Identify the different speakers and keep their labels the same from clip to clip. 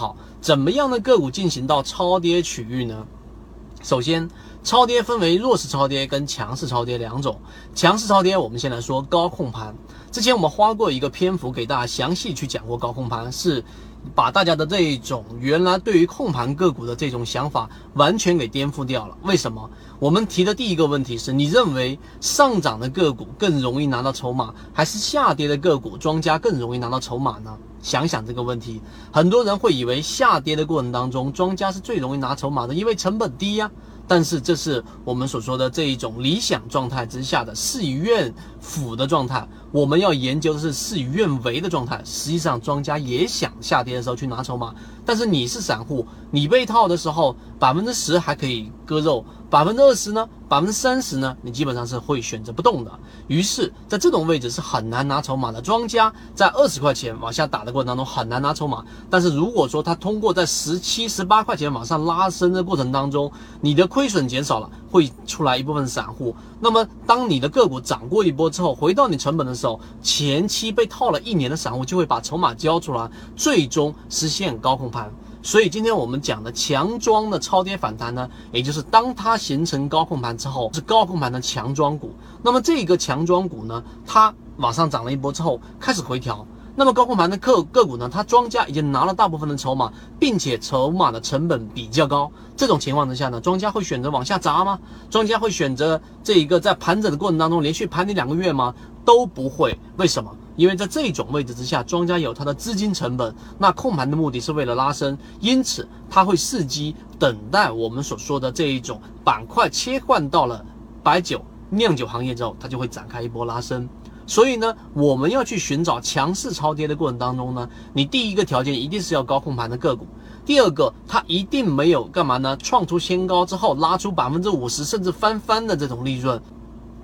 Speaker 1: 好，怎么样的个股进行到超跌区域呢？首先，超跌分为弱势超跌跟强势超跌两种。强势超跌，我们先来说高控盘。之前我们花过一个篇幅给大家详细去讲过高控盘，是把大家的这一种原来对于控盘个股的这种想法完全给颠覆掉了。为什么？我们提的第一个问题是你认为上涨的个股更容易拿到筹码，还是下跌的个股庄家更容易拿到筹码呢？想想这个问题，很多人会以为下跌的过程当中，庄家是最容易拿筹码的，因为成本低呀。但是这是我们所说的这一种理想状态之下的事与愿符的状态。我们要研究的是事与愿违的状态。实际上，庄家也想下跌的时候去拿筹码，但是你是散户，你被套的时候，百分之十还可以割肉，百分之二十呢？百分之三十呢？你基本上是会选择不动的。于是，在这种位置是很难拿筹码的。庄家在二十块钱往下打的过程当中很难拿筹码，但是如果说他通过在十七、十八块钱往上拉升的过程当中，你的亏损减少了，会出来一部分散户。那么，当你的个股涨过一波之后，回到你成本的时候，前期被套了一年的散户就会把筹码交出来，最终实现高控盘。所以今天我们讲的强庄的超跌反弹呢，也就是当它形成高控盘之后，是高控盘的强庄股。那么这个强庄股呢，它往上涨了一波之后开始回调。那么高控盘的个个股呢，它庄家已经拿了大部分的筹码，并且筹码的成本比较高。这种情况之下呢，庄家会选择往下砸吗？庄家会选择这一个在盘整的过程当中连续盘你两个月吗？都不会。为什么？因为在这种位置之下，庄家有它的资金成本，那控盘的目的是为了拉升，因此他会伺机等待我们所说的这一种板块切换到了白酒酿酒行业之后，它就会展开一波拉升。所以呢，我们要去寻找强势超跌的过程当中呢，你第一个条件一定是要高控盘的个股，第二个它一定没有干嘛呢？创出新高之后拉出百分之五十甚至翻番的这种利润。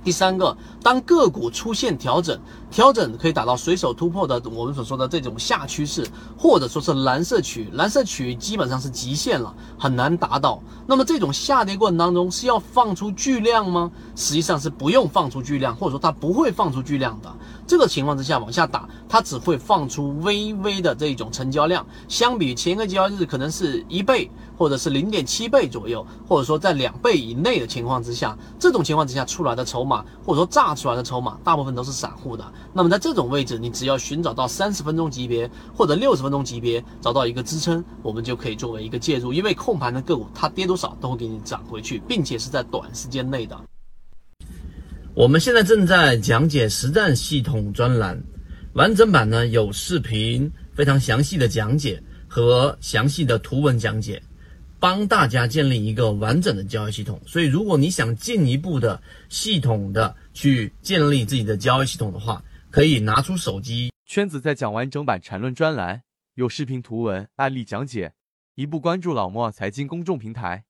Speaker 1: 第三个，当个股出现调整，调整可以达到随手突破的我们所说的这种下趋势，或者说是蓝色区，蓝色区基本上是极限了，很难达到。那么这种下跌过程当中是要放出巨量吗？实际上是不用放出巨量，或者说它不会放出巨量的。这个情况之下往下打，它只会放出微微的这种成交量，相比前一个交易日可能是一倍，或者是零点七倍左右，或者说在两倍以内的情况之下，这种情况之下出来的筹码。或者说炸出来的筹码，大部分都是散户的。那么在这种位置，你只要寻找到三十分钟级别或者六十分钟级别，找到一个支撑，我们就可以作为一个介入。因为控盘的个股，它跌多少都会给你涨回去，并且是在短时间内的。我们现在正在讲解实战系统专栏，完整版呢有视频，非常详细的讲解和详细的图文讲解。帮大家建立一个完整的交易系统，所以如果你想进一步的系统的去建立自己的交易系统的话，可以拿出手机。
Speaker 2: 圈子在讲完整版缠论专栏，有视频、图文、案例讲解，一步关注老莫财经公众平台。